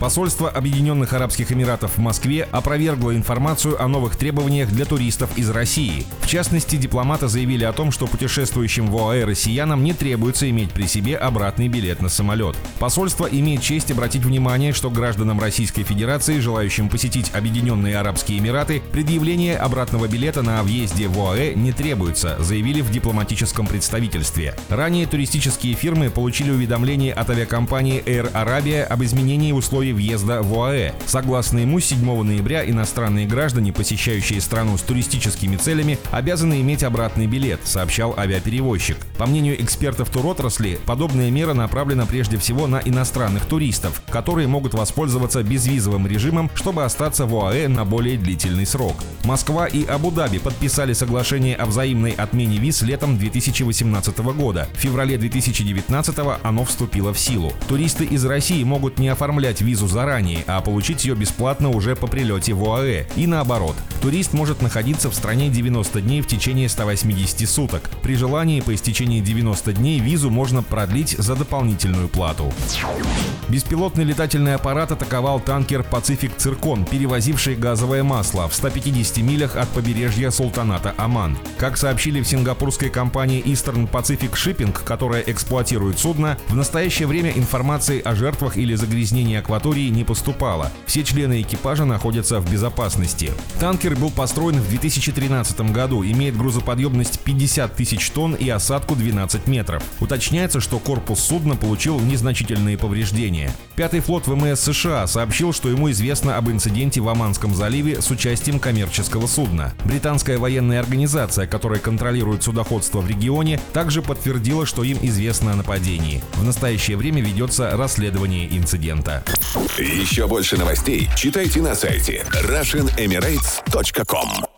Посольство Объединенных Арабских Эмиратов в Москве опровергло информацию о новых требованиях для туристов из России. В частности, дипломаты заявили о том, что путешествующим в ОАЭ россиянам не требуется иметь при себе обратный билет на самолет. Посольство имеет честь обратить внимание, что гражданам Российской Федерации, желающим посетить Объединенные Арабские Эмираты, предъявление обратного билета на въезде в ОАЭ не требуется, заявили в дипломатическом представительстве. Ранее туристические фирмы получили уведомление от авиакомпании Air Arabia об изменении условий условий въезда в ОАЭ. Согласно ему, с 7 ноября иностранные граждане, посещающие страну с туристическими целями, обязаны иметь обратный билет, сообщал авиаперевозчик. По мнению экспертов туротрасли, подобная мера направлена прежде всего на иностранных туристов, которые могут воспользоваться безвизовым режимом, чтобы остаться в ОАЭ на более длительный срок. Москва и Абу-Даби подписали соглашение о взаимной отмене виз летом 2018 года. В феврале 2019 оно вступило в силу. Туристы из России могут не оформлять визу визу заранее, а получить ее бесплатно уже по прилете в ОАЭ. И наоборот. Турист может находиться в стране 90 дней в течение 180 суток. При желании по истечении 90 дней визу можно продлить за дополнительную плату. Беспилотный летательный аппарат атаковал танкер «Пацифик Циркон», перевозивший газовое масло в 150 милях от побережья Султаната Оман. Как сообщили в сингапурской компании Eastern Pacific Shipping, которая эксплуатирует судно, в настоящее время информации о жертвах или загрязнении акватории не поступало. Все члены экипажа находятся в безопасности. Танкер был построен в 2013 году, имеет грузоподъемность 50 тысяч тонн и осадку 12 метров. Уточняется, что корпус судна получил незначительные повреждения. Пятый флот ВМС США сообщил, что ему известно об инциденте в Оманском заливе с участием коммерческого судна. Британская военная организация, которая контролирует судоходство в регионе, также подтвердила, что им известно о нападении. В настоящее время ведется расследование инцидента. Еще больше новостей читайте на сайте RussianEmirates.com kp.com